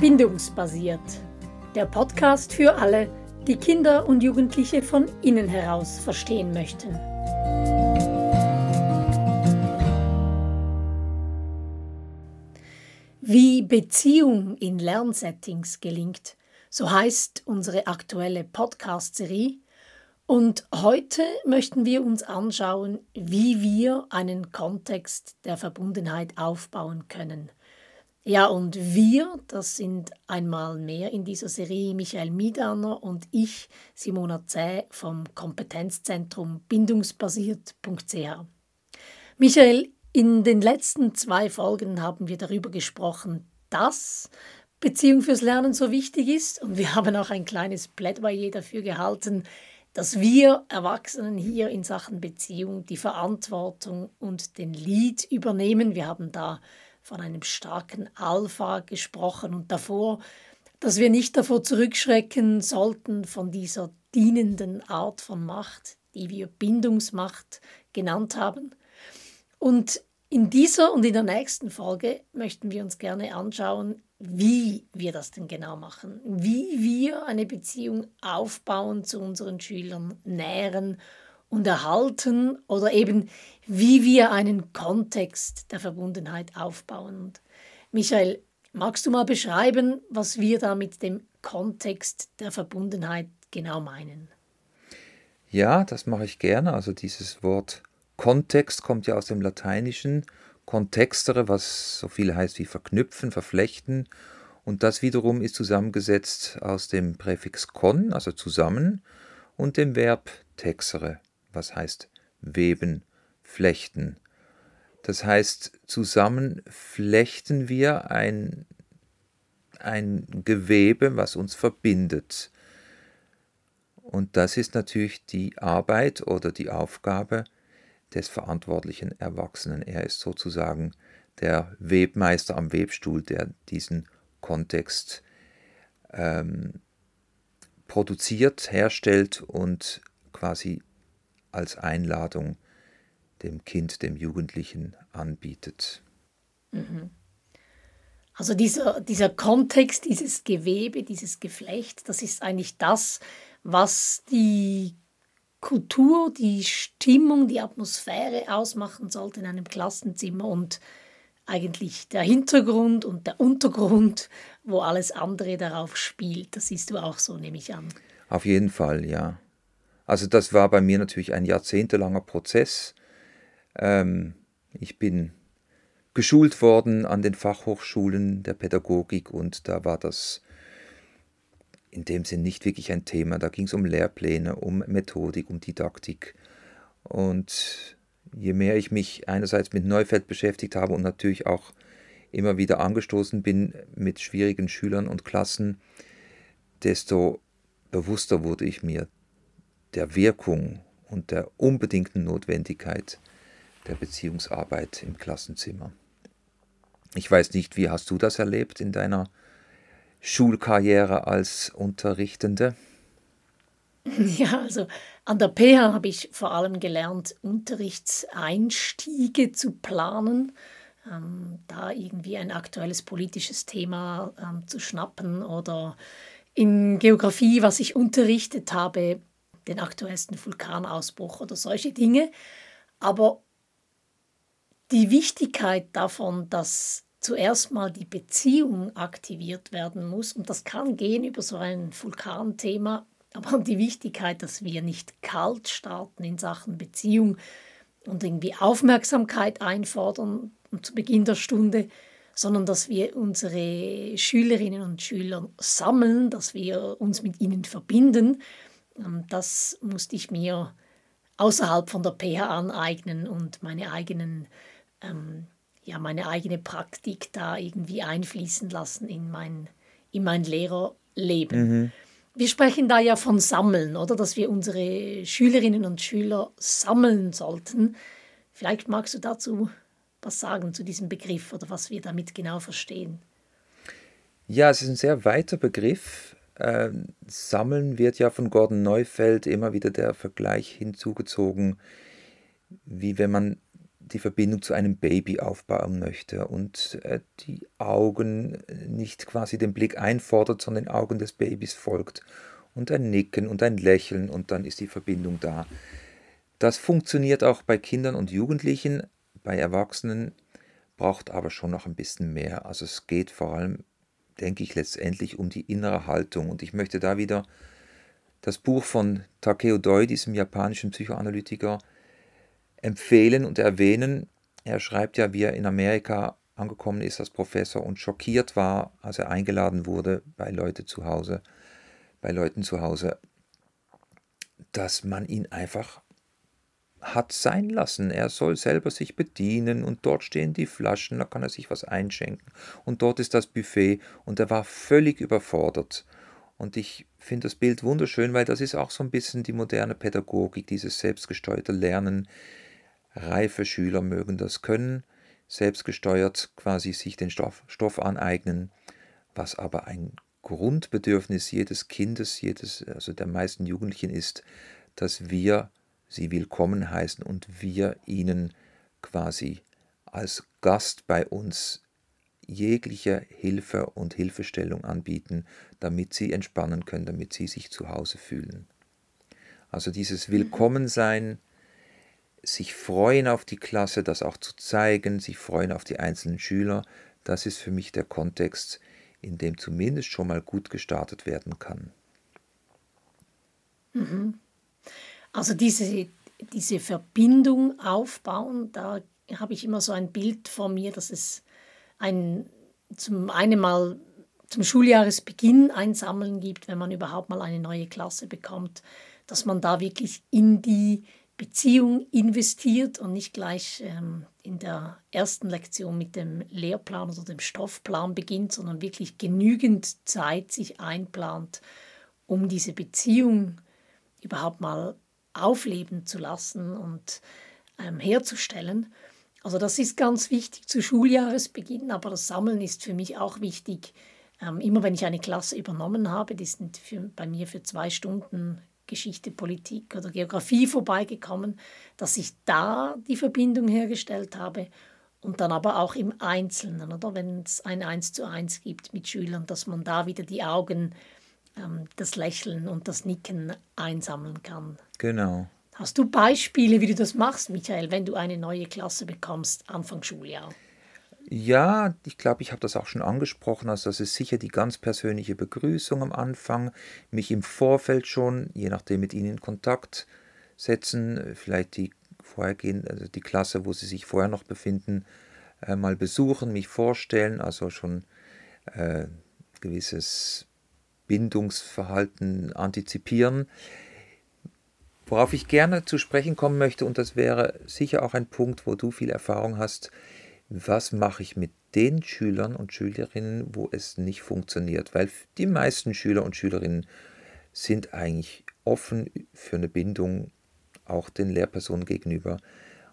Bindungsbasiert. Der Podcast für alle, die Kinder und Jugendliche von innen heraus verstehen möchten. Wie Beziehung in Lernsettings gelingt, so heißt unsere aktuelle Podcast-Serie. Und heute möchten wir uns anschauen, wie wir einen Kontext der Verbundenheit aufbauen können. Ja, und wir, das sind einmal mehr in dieser Serie Michael Miedaner und ich, Simona Zäh vom Kompetenzzentrum bindungsbasiert.ch. Michael, in den letzten zwei Folgen haben wir darüber gesprochen, dass Beziehung fürs Lernen so wichtig ist und wir haben auch ein kleines Plädoyer dafür gehalten, dass wir Erwachsenen hier in Sachen Beziehung die Verantwortung und den Lead übernehmen. Wir haben da von einem starken Alpha gesprochen und davor, dass wir nicht davor zurückschrecken sollten von dieser dienenden Art von Macht, die wir Bindungsmacht genannt haben. Und in dieser und in der nächsten Folge möchten wir uns gerne anschauen, wie wir das denn genau machen, wie wir eine Beziehung aufbauen zu unseren Schülern, nähren und erhalten oder eben wie wir einen Kontext der Verbundenheit aufbauen. Und Michael, magst du mal beschreiben, was wir da mit dem Kontext der Verbundenheit genau meinen? Ja, das mache ich gerne. Also dieses Wort Kontext kommt ja aus dem Lateinischen kontextere, was so viel heißt wie verknüpfen, verflechten. Und das wiederum ist zusammengesetzt aus dem Präfix kon, also zusammen, und dem Verb texere, was heißt weben, flechten. Das heißt, zusammen flechten wir ein, ein Gewebe, was uns verbindet. Und das ist natürlich die Arbeit oder die Aufgabe des verantwortlichen Erwachsenen. Er ist sozusagen der Webmeister am Webstuhl, der diesen Kontext ähm, produziert, herstellt und quasi als Einladung dem Kind, dem Jugendlichen anbietet. Mhm. Also dieser, dieser Kontext, dieses Gewebe, dieses Geflecht, das ist eigentlich das, was die Kultur, die Stimmung, die Atmosphäre ausmachen sollte in einem Klassenzimmer und eigentlich der Hintergrund und der Untergrund, wo alles andere darauf spielt. Das siehst du auch so, nehme ich an. Auf jeden Fall, ja. Also das war bei mir natürlich ein jahrzehntelanger Prozess. Ähm, ich bin geschult worden an den Fachhochschulen der Pädagogik und da war das in dem Sinn nicht wirklich ein Thema. Da ging es um Lehrpläne, um Methodik, um Didaktik. Und je mehr ich mich einerseits mit Neufeld beschäftigt habe und natürlich auch immer wieder angestoßen bin mit schwierigen Schülern und Klassen, desto bewusster wurde ich mir der Wirkung und der unbedingten Notwendigkeit der Beziehungsarbeit im Klassenzimmer. Ich weiß nicht, wie hast du das erlebt in deiner Schulkarriere als Unterrichtende? Ja, also an der PH habe ich vor allem gelernt, Unterrichtseinstiege zu planen, ähm, da irgendwie ein aktuelles politisches Thema ähm, zu schnappen oder in Geografie, was ich unterrichtet habe, den aktuellsten Vulkanausbruch oder solche Dinge. Aber die Wichtigkeit davon, dass zuerst mal die Beziehung aktiviert werden muss. Und das kann gehen über so ein Vulkanthema, aber die Wichtigkeit, dass wir nicht kalt starten in Sachen Beziehung und irgendwie Aufmerksamkeit einfordern zu Beginn der Stunde, sondern dass wir unsere Schülerinnen und Schüler sammeln, dass wir uns mit ihnen verbinden. Ähm, das musste ich mir außerhalb von der PH aneignen und meine eigenen ähm, ja, meine eigene Praktik da irgendwie einfließen lassen in mein, in mein Lehrerleben. Mhm. Wir sprechen da ja von Sammeln, oder? Dass wir unsere Schülerinnen und Schüler sammeln sollten. Vielleicht magst du dazu was sagen zu diesem Begriff oder was wir damit genau verstehen. Ja, es ist ein sehr weiter Begriff. Ähm, Sammeln wird ja von Gordon Neufeld immer wieder der Vergleich hinzugezogen, wie wenn man die Verbindung zu einem Baby aufbauen möchte und äh, die Augen nicht quasi den Blick einfordert, sondern den Augen des Babys folgt und ein Nicken und ein Lächeln und dann ist die Verbindung da. Das funktioniert auch bei Kindern und Jugendlichen, bei Erwachsenen braucht aber schon noch ein bisschen mehr. Also es geht vor allem, denke ich, letztendlich um die innere Haltung und ich möchte da wieder das Buch von Takeo Doi, diesem japanischen Psychoanalytiker, empfehlen und erwähnen. Er schreibt ja, wie er in Amerika angekommen ist als Professor und schockiert war, als er eingeladen wurde bei Leute zu Hause, bei Leuten zu Hause, dass man ihn einfach hat sein lassen. Er soll selber sich bedienen und dort stehen die Flaschen, da kann er sich was einschenken und dort ist das Buffet und er war völlig überfordert. Und ich finde das Bild wunderschön, weil das ist auch so ein bisschen die moderne Pädagogik, dieses selbstgesteuerte Lernen, Reife Schüler mögen das können, selbstgesteuert quasi sich den Stoff, Stoff aneignen, was aber ein Grundbedürfnis jedes Kindes, jedes, also der meisten Jugendlichen ist, dass wir sie willkommen heißen und wir ihnen quasi als Gast bei uns jegliche Hilfe und Hilfestellung anbieten, damit sie entspannen können, damit sie sich zu Hause fühlen. Also dieses Willkommensein, sich freuen auf die Klasse, das auch zu zeigen, sich freuen auf die einzelnen Schüler, das ist für mich der Kontext, in dem zumindest schon mal gut gestartet werden kann. Mhm. Also diese, diese Verbindung aufbauen, da habe ich immer so ein Bild vor mir, dass es ein, zum einen mal zum Schuljahresbeginn ein Sammeln gibt, wenn man überhaupt mal eine neue Klasse bekommt, dass man da wirklich in die Beziehung investiert und nicht gleich ähm, in der ersten Lektion mit dem Lehrplan oder dem Stoffplan beginnt, sondern wirklich genügend Zeit sich einplant, um diese Beziehung überhaupt mal aufleben zu lassen und ähm, herzustellen. Also das ist ganz wichtig zu Schuljahresbeginn, aber das Sammeln ist für mich auch wichtig. Ähm, immer wenn ich eine Klasse übernommen habe, die sind für, bei mir für zwei Stunden Geschichte, Politik oder Geografie vorbeigekommen, dass ich da die Verbindung hergestellt habe und dann aber auch im Einzelnen, oder wenn es ein Eins zu eins gibt mit Schülern, dass man da wieder die Augen, das Lächeln und das Nicken einsammeln kann. Genau. Hast du Beispiele, wie du das machst, Michael, wenn du eine neue Klasse bekommst, Anfang Schuljahr? Ja, ich glaube, ich habe das auch schon angesprochen. Also das ist sicher die ganz persönliche Begrüßung am Anfang, mich im Vorfeld schon, je nachdem mit ihnen in Kontakt setzen, vielleicht die vorhergehen, also die Klasse, wo sie sich vorher noch befinden, äh, mal besuchen, mich vorstellen, also schon äh, gewisses Bindungsverhalten antizipieren. Worauf ich gerne zu sprechen kommen möchte, und das wäre sicher auch ein Punkt, wo du viel Erfahrung hast, was mache ich mit den Schülern und Schülerinnen, wo es nicht funktioniert? Weil die meisten Schüler und Schülerinnen sind eigentlich offen für eine Bindung auch den Lehrpersonen gegenüber.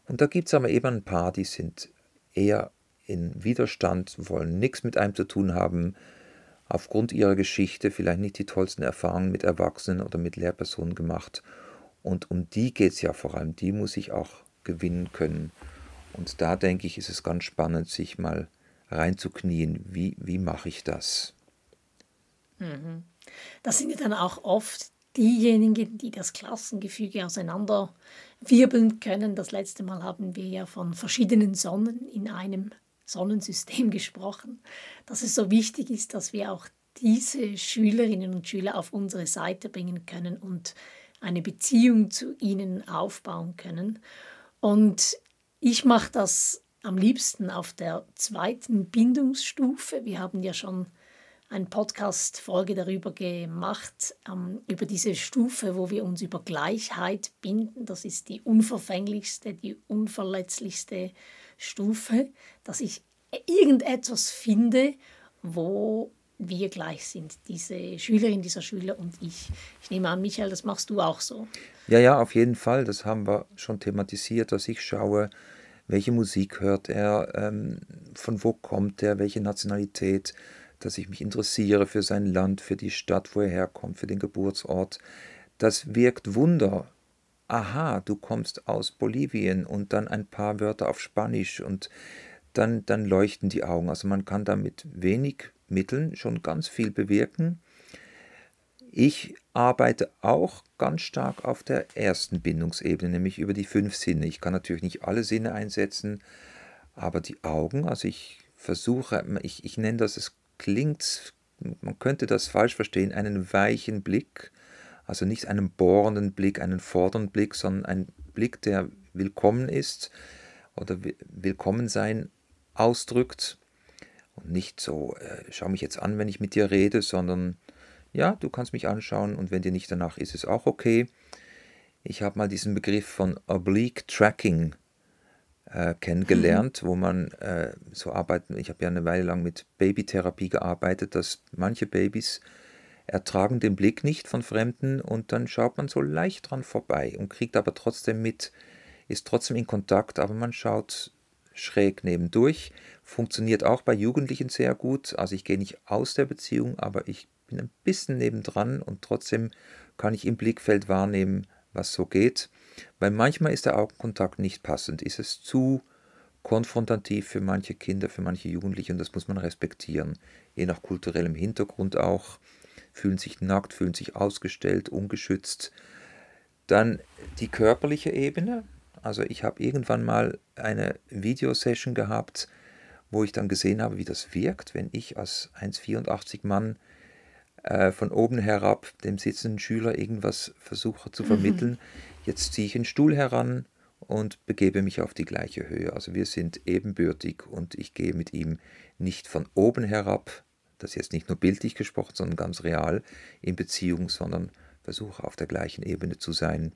Und da gibt es aber eben ein paar, die sind eher in Widerstand, wollen nichts mit einem zu tun haben, aufgrund ihrer Geschichte vielleicht nicht die tollsten Erfahrungen mit Erwachsenen oder mit Lehrpersonen gemacht. Und um die geht es ja vor allem, die muss ich auch gewinnen können. Und da denke ich, ist es ganz spannend, sich mal reinzuknien, wie, wie mache ich das? Mhm. Das sind ja dann auch oft diejenigen, die das Klassengefüge auseinanderwirbeln können. Das letzte Mal haben wir ja von verschiedenen Sonnen in einem Sonnensystem gesprochen, dass es so wichtig ist, dass wir auch diese Schülerinnen und Schüler auf unsere Seite bringen können und eine Beziehung zu ihnen aufbauen können. Und ich mache das am liebsten auf der zweiten Bindungsstufe. Wir haben ja schon eine Podcast-Folge darüber gemacht, ähm, über diese Stufe, wo wir uns über Gleichheit binden. Das ist die unverfänglichste, die unverletzlichste Stufe, dass ich irgendetwas finde, wo wir gleich sind, diese Schülerin, dieser Schüler und ich. Ich nehme an, Michael, das machst du auch so. Ja, ja, auf jeden Fall. Das haben wir schon thematisiert, dass ich schaue, welche Musik hört er, ähm, von wo kommt er, welche Nationalität, dass ich mich interessiere für sein Land, für die Stadt, wo er herkommt, für den Geburtsort. Das wirkt Wunder aha, du kommst aus Bolivien und dann ein paar Wörter auf Spanisch und dann, dann leuchten die Augen. Also man kann da mit wenig Mitteln schon ganz viel bewirken. Ich arbeite auch ganz stark auf der ersten Bindungsebene, nämlich über die fünf Sinne. Ich kann natürlich nicht alle Sinne einsetzen, aber die Augen, also ich versuche, ich, ich nenne das, es klingt, man könnte das falsch verstehen, einen weichen Blick, also nicht einen bohrenden Blick, einen fordernden Blick, sondern ein Blick, der willkommen ist oder willkommen sein ausdrückt und nicht so, äh, schau mich jetzt an, wenn ich mit dir rede, sondern ja, du kannst mich anschauen und wenn dir nicht danach ist, ist es auch okay. Ich habe mal diesen Begriff von Oblique Tracking äh, kennengelernt, mhm. wo man äh, so arbeitet. Ich habe ja eine Weile lang mit Babytherapie gearbeitet, dass manche Babys ertragen den Blick nicht von Fremden und dann schaut man so leicht dran vorbei und kriegt aber trotzdem mit, ist trotzdem in Kontakt, aber man schaut schräg nebendurch. Funktioniert auch bei Jugendlichen sehr gut. Also ich gehe nicht aus der Beziehung, aber ich bin ein bisschen nebendran und trotzdem kann ich im Blickfeld wahrnehmen, was so geht. Weil manchmal ist der Augenkontakt nicht passend, ist es zu konfrontativ für manche Kinder, für manche Jugendliche und das muss man respektieren. Je nach kulturellem Hintergrund auch. Fühlen sich nackt, fühlen sich ausgestellt, ungeschützt. Dann die körperliche Ebene, also ich habe irgendwann mal eine Videosession gehabt, wo ich dann gesehen habe, wie das wirkt, wenn ich als 1,84 Mann äh, von oben herab dem sitzenden Schüler irgendwas versuche zu vermitteln. Mhm. Jetzt ziehe ich einen Stuhl heran und begebe mich auf die gleiche Höhe. Also wir sind ebenbürtig und ich gehe mit ihm nicht von oben herab, das jetzt nicht nur bildlich gesprochen, sondern ganz real in Beziehung, sondern versuche auf der gleichen Ebene zu sein.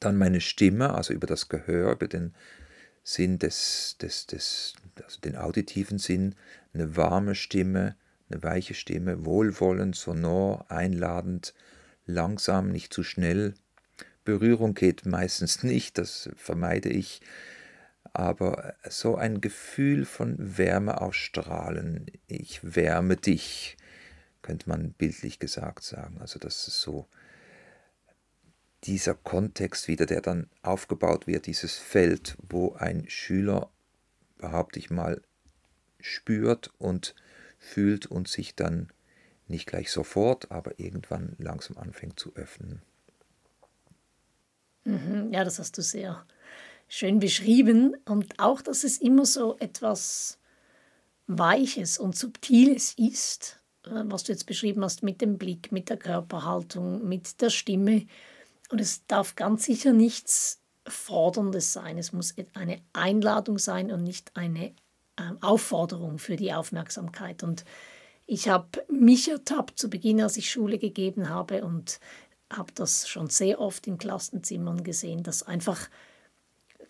Dann meine Stimme, also über das Gehör, über den Sinn des, des, des also den auditiven Sinn, eine warme Stimme, eine weiche Stimme, wohlwollend, sonor, einladend, langsam, nicht zu schnell. Berührung geht meistens nicht, das vermeide ich, aber so ein Gefühl von Wärme ausstrahlen, ich wärme dich, könnte man bildlich gesagt sagen. Also das ist so dieser Kontext wieder, der dann aufgebaut wird, dieses Feld, wo ein Schüler, behaupte ich mal, spürt und fühlt und sich dann nicht gleich sofort, aber irgendwann langsam anfängt zu öffnen. Mhm, ja, das hast du sehr schön beschrieben und auch, dass es immer so etwas Weiches und Subtiles ist, äh, was du jetzt beschrieben hast mit dem Blick, mit der Körperhaltung, mit der Stimme und es darf ganz sicher nichts Forderndes sein. Es muss eine Einladung sein und nicht eine äh, Aufforderung für die Aufmerksamkeit. Und ich habe mich ertappt zu Beginn, als ich Schule gegeben habe und habe das schon sehr oft in Klassenzimmern gesehen, dass einfach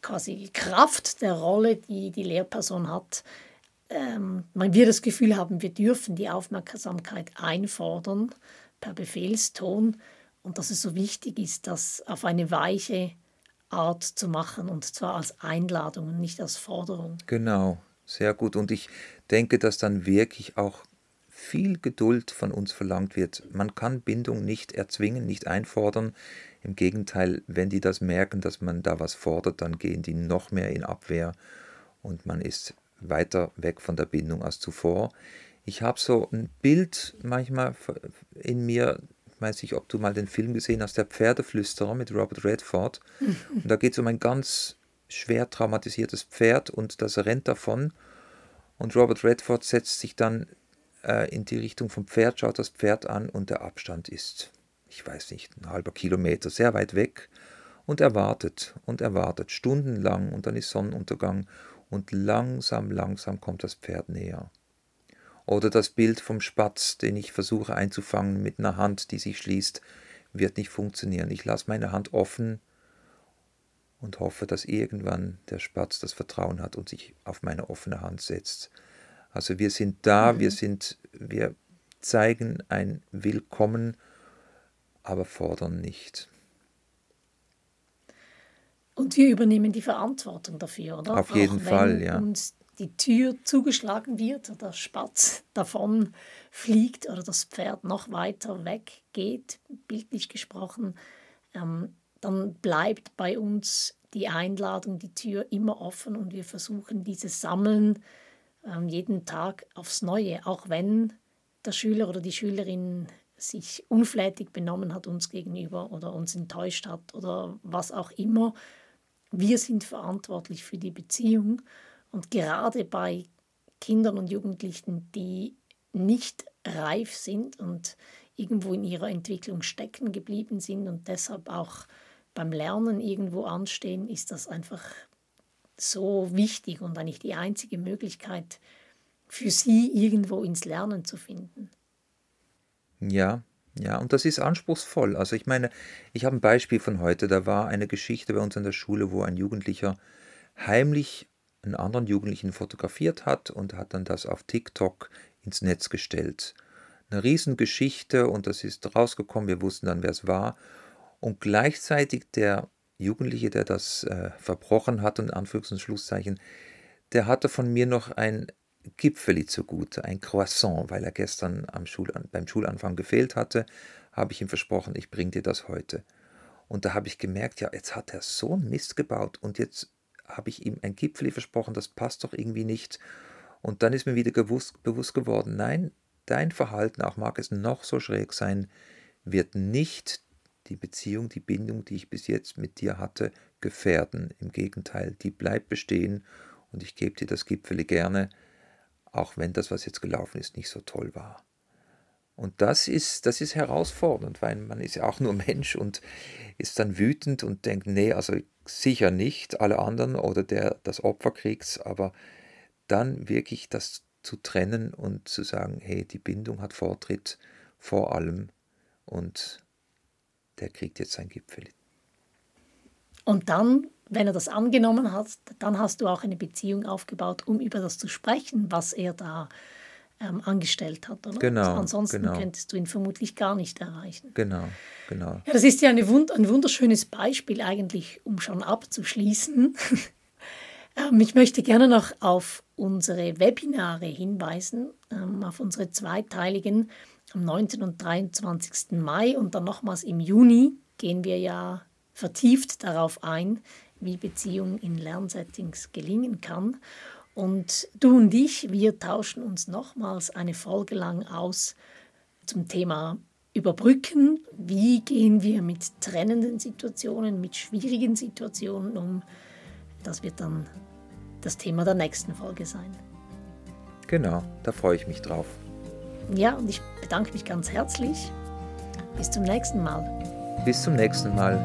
quasi Kraft der Rolle, die die Lehrperson hat, ähm, wir das Gefühl haben, wir dürfen die Aufmerksamkeit einfordern per Befehlston und dass es so wichtig ist, das auf eine weiche Art zu machen und zwar als Einladung und nicht als Forderung. Genau, sehr gut. Und ich denke, dass dann wirklich auch viel Geduld von uns verlangt wird. Man kann Bindung nicht erzwingen, nicht einfordern. Im Gegenteil, wenn die das merken, dass man da was fordert, dann gehen die noch mehr in Abwehr und man ist weiter weg von der Bindung als zuvor. Ich habe so ein Bild manchmal in mir, weiß nicht, ob du mal den Film gesehen hast, Der Pferdeflüsterer mit Robert Redford. Und da geht es um ein ganz schwer traumatisiertes Pferd und das rennt davon. Und Robert Redford setzt sich dann äh, in die Richtung vom Pferd, schaut das Pferd an und der Abstand ist, ich weiß nicht, ein halber Kilometer, sehr weit weg. Und er wartet und er wartet stundenlang und dann ist Sonnenuntergang und langsam, langsam kommt das Pferd näher. Oder das Bild vom Spatz, den ich versuche einzufangen mit einer Hand, die sich schließt, wird nicht funktionieren. Ich lasse meine Hand offen und hoffe, dass irgendwann der Spatz das Vertrauen hat und sich auf meine offene Hand setzt. Also wir sind da, mhm. wir sind, wir zeigen ein Willkommen, aber fordern nicht. Und wir übernehmen die Verantwortung dafür, oder? Auf jeden Auch Fall, ja. Uns die Tür zugeschlagen wird oder der Spatz davon fliegt oder das Pferd noch weiter weggeht, bildlich gesprochen, ähm, dann bleibt bei uns die Einladung, die Tür immer offen und wir versuchen dieses Sammeln jeden Tag aufs Neue, auch wenn der Schüler oder die Schülerin sich unflätig benommen hat uns gegenüber oder uns enttäuscht hat oder was auch immer. Wir sind verantwortlich für die Beziehung und gerade bei Kindern und Jugendlichen, die nicht reif sind und irgendwo in ihrer Entwicklung stecken geblieben sind und deshalb auch beim Lernen irgendwo anstehen, ist das einfach so wichtig und eigentlich die einzige Möglichkeit für sie irgendwo ins Lernen zu finden. Ja, ja, und das ist anspruchsvoll. Also ich meine, ich habe ein Beispiel von heute. Da war eine Geschichte bei uns an der Schule, wo ein Jugendlicher heimlich einen anderen Jugendlichen fotografiert hat und hat dann das auf TikTok ins Netz gestellt. Eine Riesengeschichte und das ist rausgekommen. Wir wussten dann, wer es war. Und gleichzeitig der Jugendliche, der das äh, verbrochen hat, und Anführungs- und Schlusszeichen, der hatte von mir noch ein Gipfeli zugute, ein Croissant, weil er gestern am Schulan beim Schulanfang gefehlt hatte, habe ich ihm versprochen, ich bringe dir das heute. Und da habe ich gemerkt, ja, jetzt hat er so einen Mist gebaut und jetzt habe ich ihm ein Gipfeli versprochen, das passt doch irgendwie nicht. Und dann ist mir wieder gewusst, bewusst geworden, nein, dein Verhalten, auch mag es noch so schräg sein, wird nicht die Beziehung, die Bindung, die ich bis jetzt mit dir hatte, gefährden. Im Gegenteil, die bleibt bestehen und ich gebe dir das Gipfeli gerne, auch wenn das, was jetzt gelaufen ist, nicht so toll war. Und das ist, das ist herausfordernd, weil man ist ja auch nur Mensch und ist dann wütend und denkt, nee, also sicher nicht alle anderen oder der das Opfer kriegt, aber dann wirklich das zu trennen und zu sagen, hey, die Bindung hat Vortritt vor allem und der kriegt jetzt sein Gipfel. Und dann wenn er das angenommen hat, dann hast du auch eine Beziehung aufgebaut, um über das zu sprechen, was er da ähm, angestellt hat. Oder? Genau. Also ansonsten genau. könntest du ihn vermutlich gar nicht erreichen. Genau, genau. Ja, das ist ja Wund ein wunderschönes Beispiel eigentlich, um schon abzuschließen. ähm, ich möchte gerne noch auf unsere Webinare hinweisen, ähm, auf unsere zweiteiligen am 9. und 23. Mai und dann nochmals im Juni gehen wir ja vertieft darauf ein, wie Beziehung in Lernsettings gelingen kann. Und du und ich, wir tauschen uns nochmals eine Folge lang aus zum Thema Überbrücken. Wie gehen wir mit trennenden Situationen, mit schwierigen Situationen um? Das wird dann das Thema der nächsten Folge sein. Genau, da freue ich mich drauf. Ja, und ich bedanke mich ganz herzlich. Bis zum nächsten Mal. Bis zum nächsten Mal.